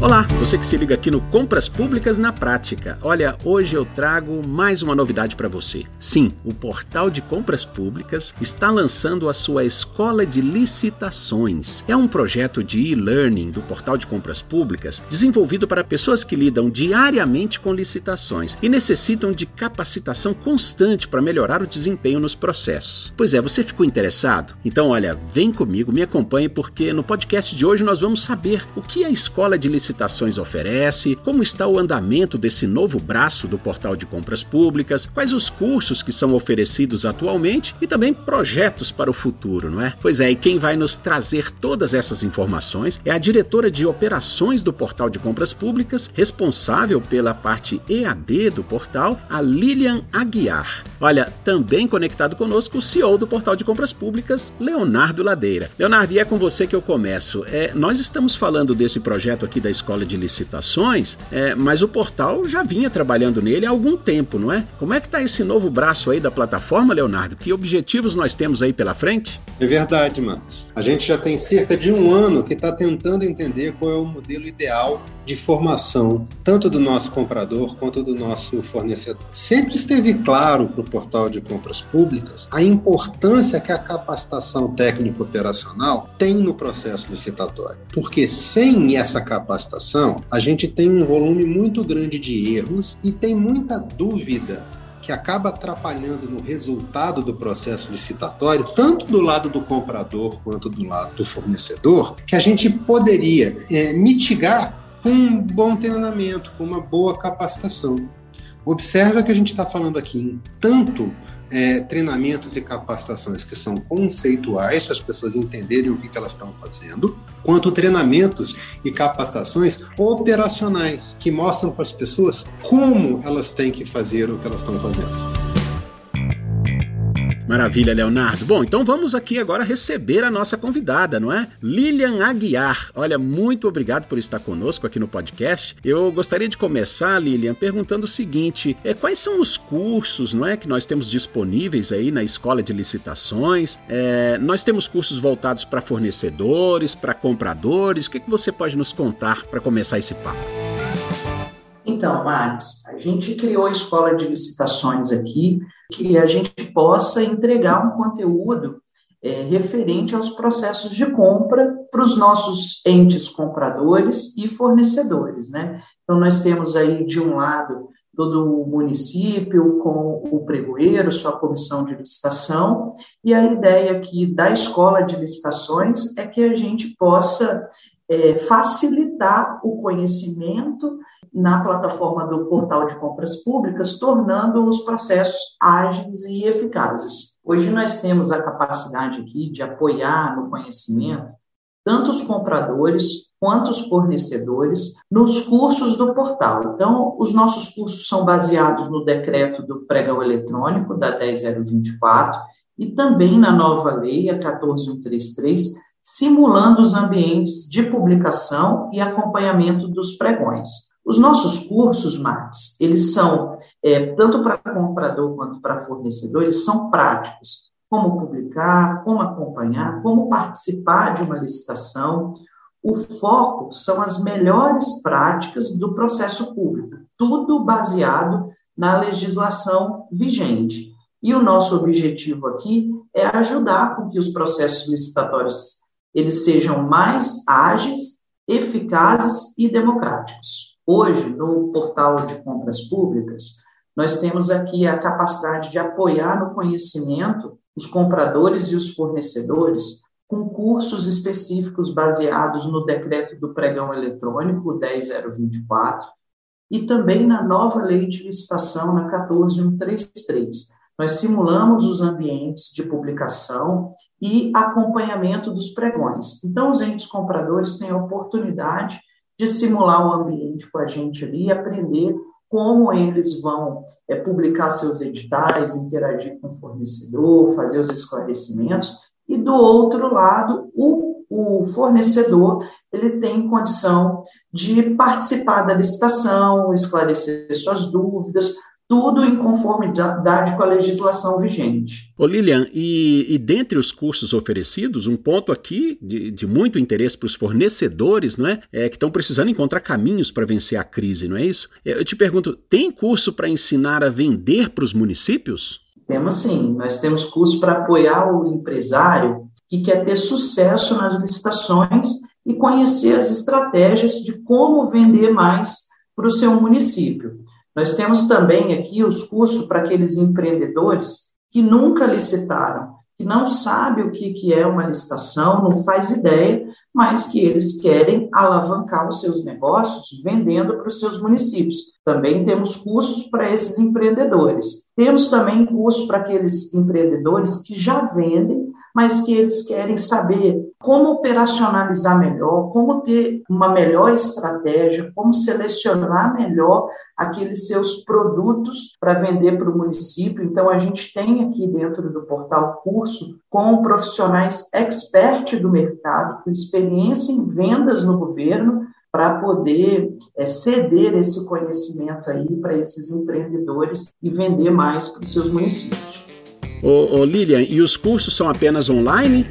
Olá, você que se liga aqui no Compras Públicas na Prática. Olha, hoje eu trago mais uma novidade para você. Sim, o Portal de Compras Públicas está lançando a sua Escola de Licitações. É um projeto de e-learning do Portal de Compras Públicas desenvolvido para pessoas que lidam diariamente com licitações e necessitam de capacitação constante para melhorar o desempenho nos processos. Pois é, você ficou interessado? Então, olha, vem comigo, me acompanhe porque no podcast de hoje nós vamos saber o que a Escola de Licitações licitações oferece, como está o andamento desse novo braço do portal de compras públicas, quais os cursos que são oferecidos atualmente e também projetos para o futuro, não é? Pois é, e quem vai nos trazer todas essas informações é a diretora de operações do portal de compras públicas, responsável pela parte EAD do portal, a Lilian Aguiar. Olha, também conectado conosco o CEO do portal de compras públicas, Leonardo Ladeira. Leonardo, e é com você que eu começo. É, nós estamos falando desse projeto aqui da escola de licitações, é, mas o portal já vinha trabalhando nele há algum tempo, não é? Como é que está esse novo braço aí da plataforma, Leonardo? Que objetivos nós temos aí pela frente? É verdade, Marcos. A gente já tem cerca de um ano que está tentando entender qual é o modelo ideal de formação, tanto do nosso comprador quanto do nosso fornecedor. Sempre esteve claro para o portal de compras públicas a importância que a capacitação técnico-operacional tem no processo licitatório, porque sem essa capacitação, a gente tem um volume muito grande de erros e tem muita dúvida que acaba atrapalhando no resultado do processo licitatório, tanto do lado do comprador quanto do lado do fornecedor, que a gente poderia é, mitigar com um bom treinamento, com uma boa capacitação. Observa que a gente está falando aqui em tanto é, treinamentos e capacitações que são conceituais, para as pessoas entenderem o que, que elas estão fazendo, quanto treinamentos e capacitações operacionais, que mostram para as pessoas como elas têm que fazer o que elas estão fazendo. Maravilha, Leonardo. Bom, então vamos aqui agora receber a nossa convidada, não é? Lilian Aguiar. Olha, muito obrigado por estar conosco aqui no podcast. Eu gostaria de começar, Lilian, perguntando o seguinte: é, quais são os cursos, não é, que nós temos disponíveis aí na escola de licitações? É, nós temos cursos voltados para fornecedores, para compradores. O que, que você pode nos contar para começar esse papo? Então, Max, a gente criou a escola de licitações aqui que a gente possa entregar um conteúdo é, referente aos processos de compra para os nossos entes compradores e fornecedores, né? Então, nós temos aí, de um lado, todo o município com o pregoeiro, sua comissão de licitação, e a ideia aqui da escola de licitações é que a gente possa é, facilitar o conhecimento na plataforma do portal de compras públicas, tornando os processos ágeis e eficazes. Hoje nós temos a capacidade aqui de apoiar no conhecimento tanto os compradores quanto os fornecedores nos cursos do portal. Então, os nossos cursos são baseados no decreto do pregão eletrônico da 10024 e também na nova lei, a 14133, simulando os ambientes de publicação e acompanhamento dos pregões. Os nossos cursos, Max, eles são, é, tanto para comprador quanto para fornecedor, eles são práticos. Como publicar, como acompanhar, como participar de uma licitação. O foco são as melhores práticas do processo público, tudo baseado na legislação vigente. E o nosso objetivo aqui é ajudar com que os processos licitatórios eles sejam mais ágeis, eficazes e democráticos. Hoje, no portal de compras públicas, nós temos aqui a capacidade de apoiar no conhecimento os compradores e os fornecedores com cursos específicos baseados no decreto do pregão eletrônico 10024 e também na nova lei de licitação na 14133. Nós simulamos os ambientes de publicação e acompanhamento dos pregões. Então, os entes compradores têm a oportunidade de simular o ambiente com a gente ali e aprender como eles vão é, publicar seus editais, interagir com o fornecedor, fazer os esclarecimentos, e do outro lado, o, o fornecedor ele tem condição de participar da licitação, esclarecer suas dúvidas, tudo em conformidade com a legislação vigente. Ô Lilian, e, e dentre os cursos oferecidos, um ponto aqui de, de muito interesse para os fornecedores, não é? é que estão precisando encontrar caminhos para vencer a crise, não é isso? Eu te pergunto, tem curso para ensinar a vender para os municípios? Temos sim, nós temos curso para apoiar o empresário que quer ter sucesso nas licitações e conhecer as estratégias de como vender mais para o seu município. Nós temos também aqui os cursos para aqueles empreendedores que nunca licitaram, que não sabem o que, que é uma licitação, não faz ideia, mas que eles querem alavancar os seus negócios vendendo para os seus municípios. Também temos cursos para esses empreendedores. Temos também cursos para aqueles empreendedores que já vendem, mas que eles querem saber como operacionalizar melhor, como ter uma melhor estratégia, como selecionar melhor aqueles seus produtos para vender para o município. Então, a gente tem aqui dentro do portal curso com profissionais expert do mercado, com experiência em vendas no governo, para poder é, ceder esse conhecimento aí para esses empreendedores e vender mais para os seus municípios. Ô, ô, Lilian, e os cursos são apenas online?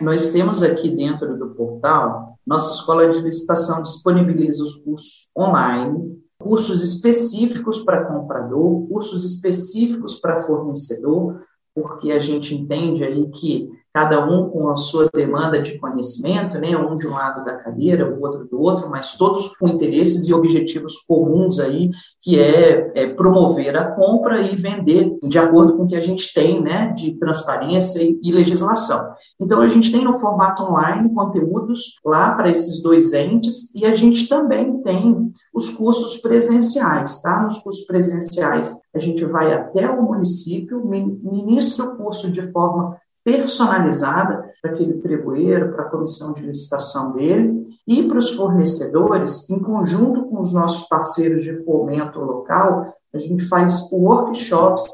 Nós temos aqui dentro do portal, nossa escola de licitação disponibiliza os cursos online, cursos específicos para comprador, cursos específicos para fornecedor, porque a gente entende aí que cada um com a sua demanda de conhecimento, né, um de um lado da cadeira, o outro do outro, mas todos com interesses e objetivos comuns aí, que é, é promover a compra e vender de acordo com o que a gente tem, né, de transparência e, e legislação. Então a gente tem no formato online conteúdos lá para esses dois entes e a gente também tem os cursos presenciais, tá? Nos cursos presenciais a gente vai até o município, ministra o curso de forma personalizada para aquele pregoeiro, para a comissão de licitação dele e para os fornecedores, em conjunto com os nossos parceiros de fomento local, a gente faz workshops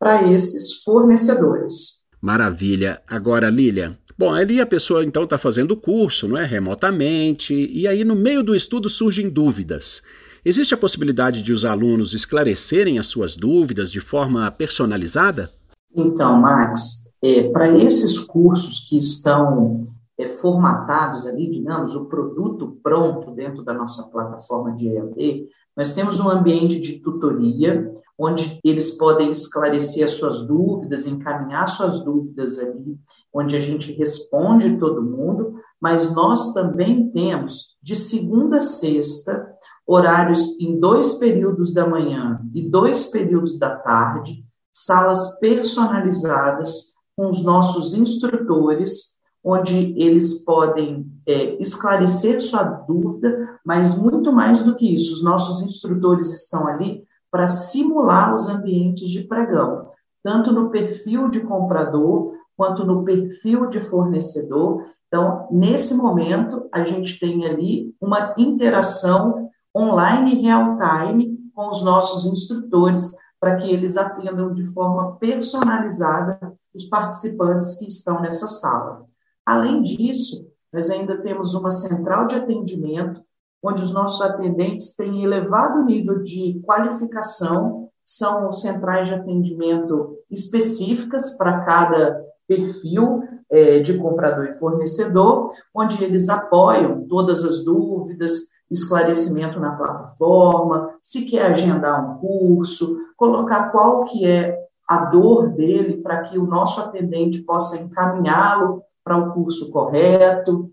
para esses fornecedores. Maravilha. Agora, Lília, bom, ali a pessoa então está fazendo o curso, não é, remotamente, e aí no meio do estudo surgem dúvidas. Existe a possibilidade de os alunos esclarecerem as suas dúvidas de forma personalizada? Então, Max, é, para esses cursos que estão é, formatados ali, digamos, o produto pronto dentro da nossa plataforma de EAD, nós temos um ambiente de tutoria, onde eles podem esclarecer as suas dúvidas, encaminhar suas dúvidas ali, onde a gente responde todo mundo, mas nós também temos, de segunda a sexta, horários em dois períodos da manhã e dois períodos da tarde, salas personalizadas com os nossos instrutores, onde eles podem é, esclarecer sua dúvida, mas muito mais do que isso, os nossos instrutores estão ali para simular os ambientes de pregão, tanto no perfil de comprador quanto no perfil de fornecedor. Então, nesse momento, a gente tem ali uma interação online real time com os nossos instrutores para que eles atendam de forma personalizada os participantes que estão nessa sala. Além disso, nós ainda temos uma central de atendimento, onde os nossos atendentes têm elevado nível de qualificação, são centrais de atendimento específicas para cada perfil é, de comprador e fornecedor, onde eles apoiam todas as dúvidas, esclarecimento na plataforma, se quer agendar um curso, colocar qual que é a dor dele para que o nosso atendente possa encaminhá-lo para o curso correto.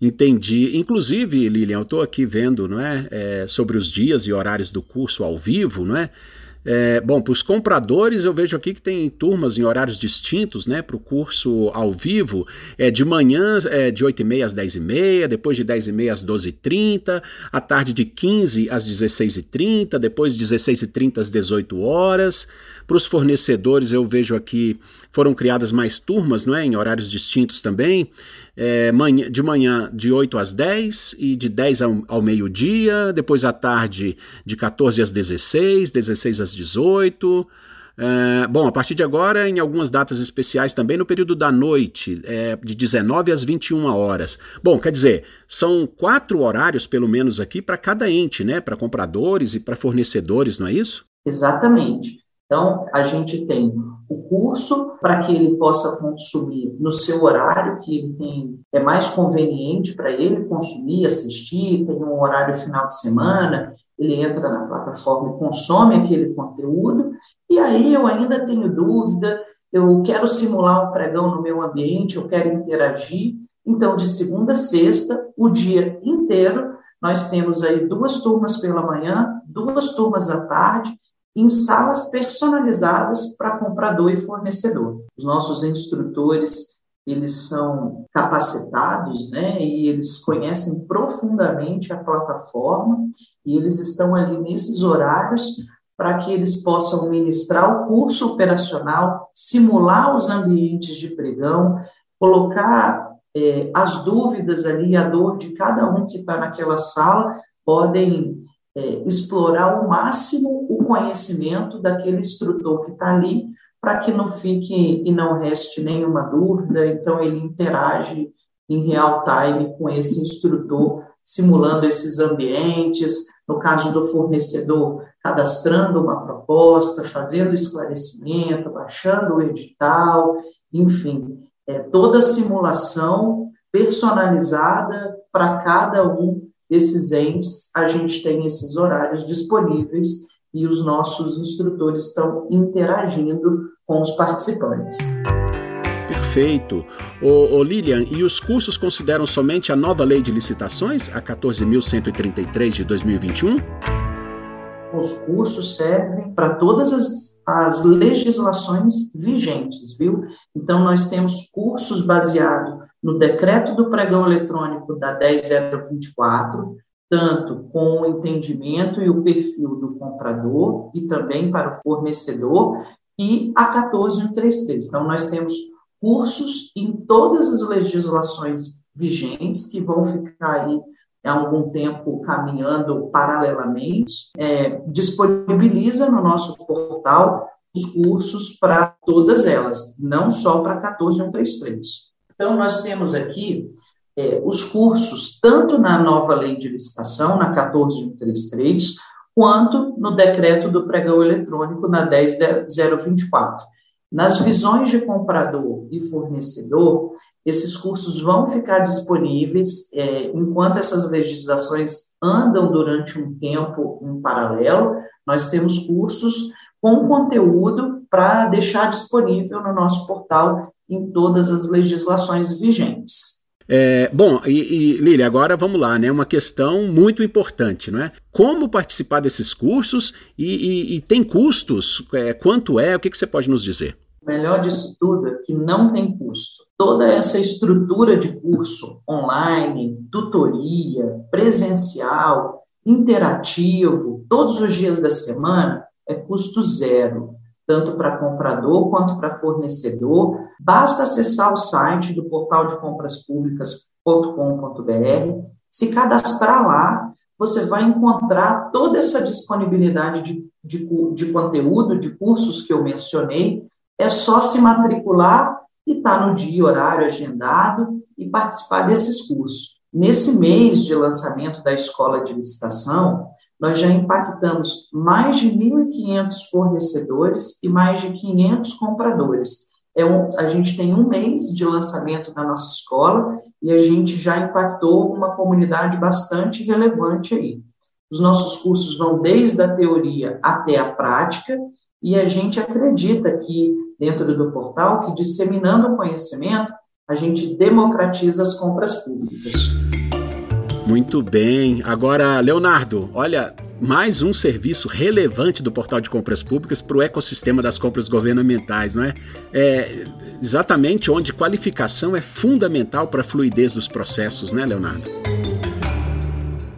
Entendi. Inclusive, Lilian, eu estou aqui vendo não é, é, sobre os dias e horários do curso ao vivo, não é? É, bom, para os compradores, eu vejo aqui que tem turmas em horários distintos, né? Para o curso ao vivo, é de manhã é de 8h30 às 10h30, depois de 10h30 às 12h30, à tarde de 15 às 16h30, depois de 16h30 às 18 horas. Para os fornecedores, eu vejo aqui foram criadas mais turmas, não é? Em horários distintos também. É, manhã, de manhã de 8 às 10 e de 10 ao, ao meio-dia, depois à tarde de 14 às 16, 16 às 18. É, bom, a partir de agora, em algumas datas especiais também no período da noite, é, de 19 às 21 horas. Bom, quer dizer, são quatro horários, pelo menos aqui, para cada ente, né? Para compradores e para fornecedores, não é isso? Exatamente. Então, a gente tem o curso para que ele possa consumir no seu horário que ele tem, é mais conveniente para ele consumir, assistir, tem um horário final de semana, ele entra na plataforma e consome aquele conteúdo, e aí eu ainda tenho dúvida, eu quero simular um pregão no meu ambiente, eu quero interagir, então de segunda a sexta, o dia inteiro, nós temos aí duas turmas pela manhã, duas turmas à tarde, em salas personalizadas para comprador e fornecedor. Os nossos instrutores, eles são capacitados, né, e eles conhecem profundamente a plataforma e eles estão ali nesses horários para que eles possam ministrar o curso operacional, simular os ambientes de pregão, colocar é, as dúvidas ali, a dor de cada um que está naquela sala, podem é, explorar ao máximo o conhecimento daquele instrutor que está ali, para que não fique e não reste nenhuma dúvida. Então, ele interage em real time com esse instrutor, simulando esses ambientes. No caso do fornecedor, cadastrando uma proposta, fazendo esclarecimento, baixando o edital, enfim, é, toda a simulação personalizada para cada um desses entes, a gente tem esses horários disponíveis e os nossos instrutores estão interagindo com os participantes. Perfeito. Ô, ô, Lilian, e os cursos consideram somente a nova lei de licitações, a 14.133 de 2021? Os cursos servem para todas as, as legislações vigentes, viu? Então, nós temos cursos baseados no decreto do pregão eletrônico da 10024, tanto com o entendimento e o perfil do comprador e também para o fornecedor, e a 14133. Então, nós temos cursos em todas as legislações vigentes que vão ficar aí há algum tempo caminhando paralelamente, é, disponibiliza no nosso portal os cursos para todas elas, não só para 14133. Então, nós temos aqui é, os cursos, tanto na nova lei de licitação, na 14133, quanto no decreto do pregão eletrônico, na 10024. Nas visões de comprador e fornecedor, esses cursos vão ficar disponíveis é, enquanto essas legislações andam durante um tempo em paralelo. Nós temos cursos com conteúdo para deixar disponível no nosso portal em todas as legislações vigentes. É, bom, e, e Lília, agora vamos lá, né? Uma questão muito importante, não é? Como participar desses cursos e, e, e tem custos? É, quanto é? O que, que você pode nos dizer? O melhor disso tudo é que não tem custo. Toda essa estrutura de curso online, tutoria, presencial, interativo, todos os dias da semana, é custo zero tanto para comprador quanto para fornecedor. Basta acessar o site do portal de compras públicas.com.br, se cadastrar lá, você vai encontrar toda essa disponibilidade de, de, de conteúdo, de cursos que eu mencionei. É só se matricular e estar tá no dia, horário agendado e participar desses cursos. Nesse mês de lançamento da escola de licitação, nós já impactamos mais de 1.500 fornecedores e mais de 500 compradores. É um, a gente tem um mês de lançamento da nossa escola e a gente já impactou uma comunidade bastante relevante aí. Os nossos cursos vão desde a teoria até a prática e a gente acredita que, dentro do portal, que disseminando o conhecimento, a gente democratiza as compras públicas. Muito bem. Agora, Leonardo, olha, mais um serviço relevante do portal de compras públicas para o ecossistema das compras governamentais, não é? É exatamente onde qualificação é fundamental para a fluidez dos processos, né, Leonardo?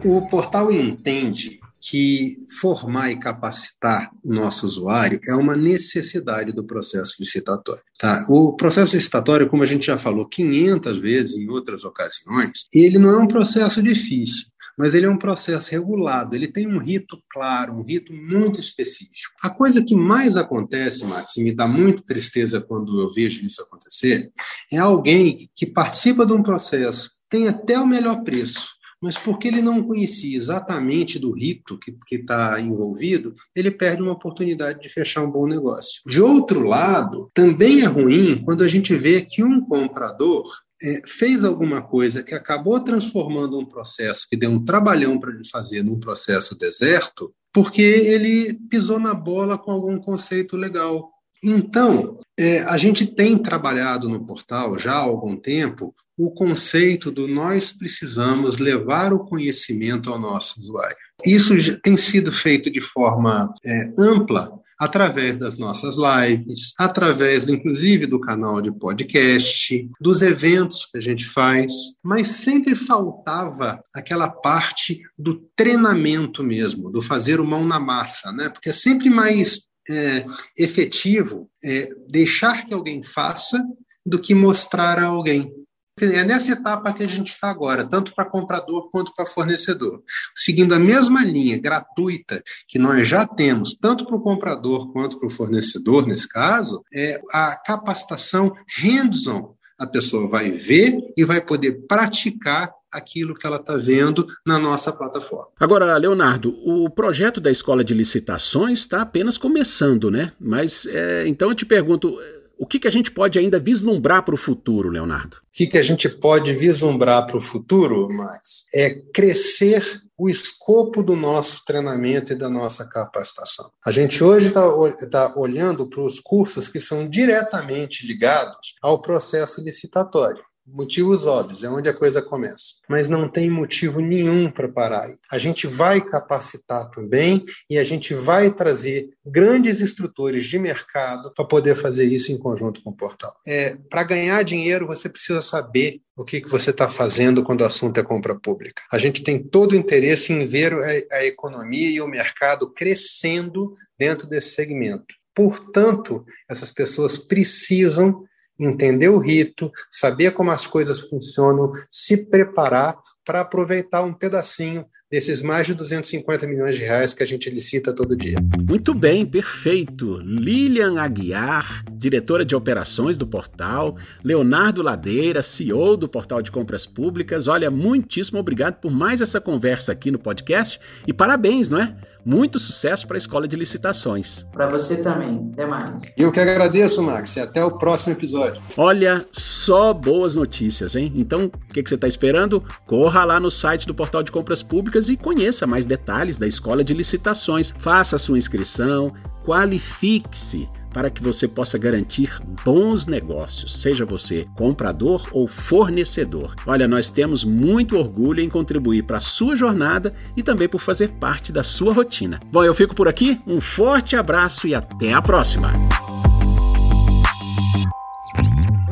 O portal entende que formar e capacitar o nosso usuário é uma necessidade do processo licitatório. Tá? O processo licitatório, como a gente já falou 500 vezes em outras ocasiões, ele não é um processo difícil mas ele é um processo regulado, ele tem um rito claro, um rito muito específico. A coisa que mais acontece, Max, e me dá muita tristeza quando eu vejo isso acontecer, é alguém que participa de um processo, tem até o melhor preço, mas porque ele não conhecia exatamente do rito que está envolvido, ele perde uma oportunidade de fechar um bom negócio. De outro lado, também é ruim quando a gente vê que um comprador é, fez alguma coisa que acabou transformando um processo que deu um trabalhão para ele fazer num processo deserto, porque ele pisou na bola com algum conceito legal. Então, é, a gente tem trabalhado no portal já há algum tempo o conceito do nós precisamos levar o conhecimento ao nosso usuário. Isso tem sido feito de forma é, ampla através das nossas lives, através, inclusive, do canal de podcast, dos eventos que a gente faz, mas sempre faltava aquela parte do treinamento mesmo, do fazer o mão na massa, né? Porque é sempre mais é, efetivo é, deixar que alguém faça do que mostrar a alguém. É nessa etapa que a gente está agora, tanto para comprador quanto para fornecedor. Seguindo a mesma linha gratuita que nós já temos, tanto para o comprador quanto para o fornecedor, nesse caso, é a capacitação hands-on. A pessoa vai ver e vai poder praticar aquilo que ela está vendo na nossa plataforma. Agora, Leonardo, o projeto da escola de licitações está apenas começando, né? Mas é, então eu te pergunto, o que, que a gente pode ainda vislumbrar para o futuro, Leonardo? O que, que a gente pode vislumbrar para o futuro, Max? É crescer o escopo do nosso treinamento e da nossa capacitação. A gente hoje está tá olhando para os cursos que são diretamente ligados ao processo licitatório. Motivos óbvios, é onde a coisa começa. Mas não tem motivo nenhum para parar aí. A gente vai capacitar também e a gente vai trazer grandes estrutores de mercado para poder fazer isso em conjunto com o portal. É, para ganhar dinheiro, você precisa saber o que, que você está fazendo quando o assunto é compra pública. A gente tem todo o interesse em ver a, a economia e o mercado crescendo dentro desse segmento. Portanto, essas pessoas precisam entender o rito, saber como as coisas funcionam, se preparar para aproveitar um pedacinho desses mais de 250 milhões de reais que a gente licita todo dia. Muito bem, perfeito. Lilian Aguiar, diretora de operações do portal, Leonardo Ladeira, CEO do Portal de Compras Públicas. Olha, muitíssimo obrigado por mais essa conversa aqui no podcast e parabéns, não é? Muito sucesso para a Escola de Licitações. Para você também. Até mais. Eu que agradeço, Max. E até o próximo episódio. Olha, só boas notícias, hein? Então, o que, que você está esperando? Corra lá no site do Portal de Compras Públicas e conheça mais detalhes da Escola de Licitações. Faça sua inscrição, qualifique-se para que você possa garantir bons negócios, seja você comprador ou fornecedor. Olha, nós temos muito orgulho em contribuir para a sua jornada e também por fazer parte da sua rotina. Bom, eu fico por aqui, um forte abraço e até a próxima!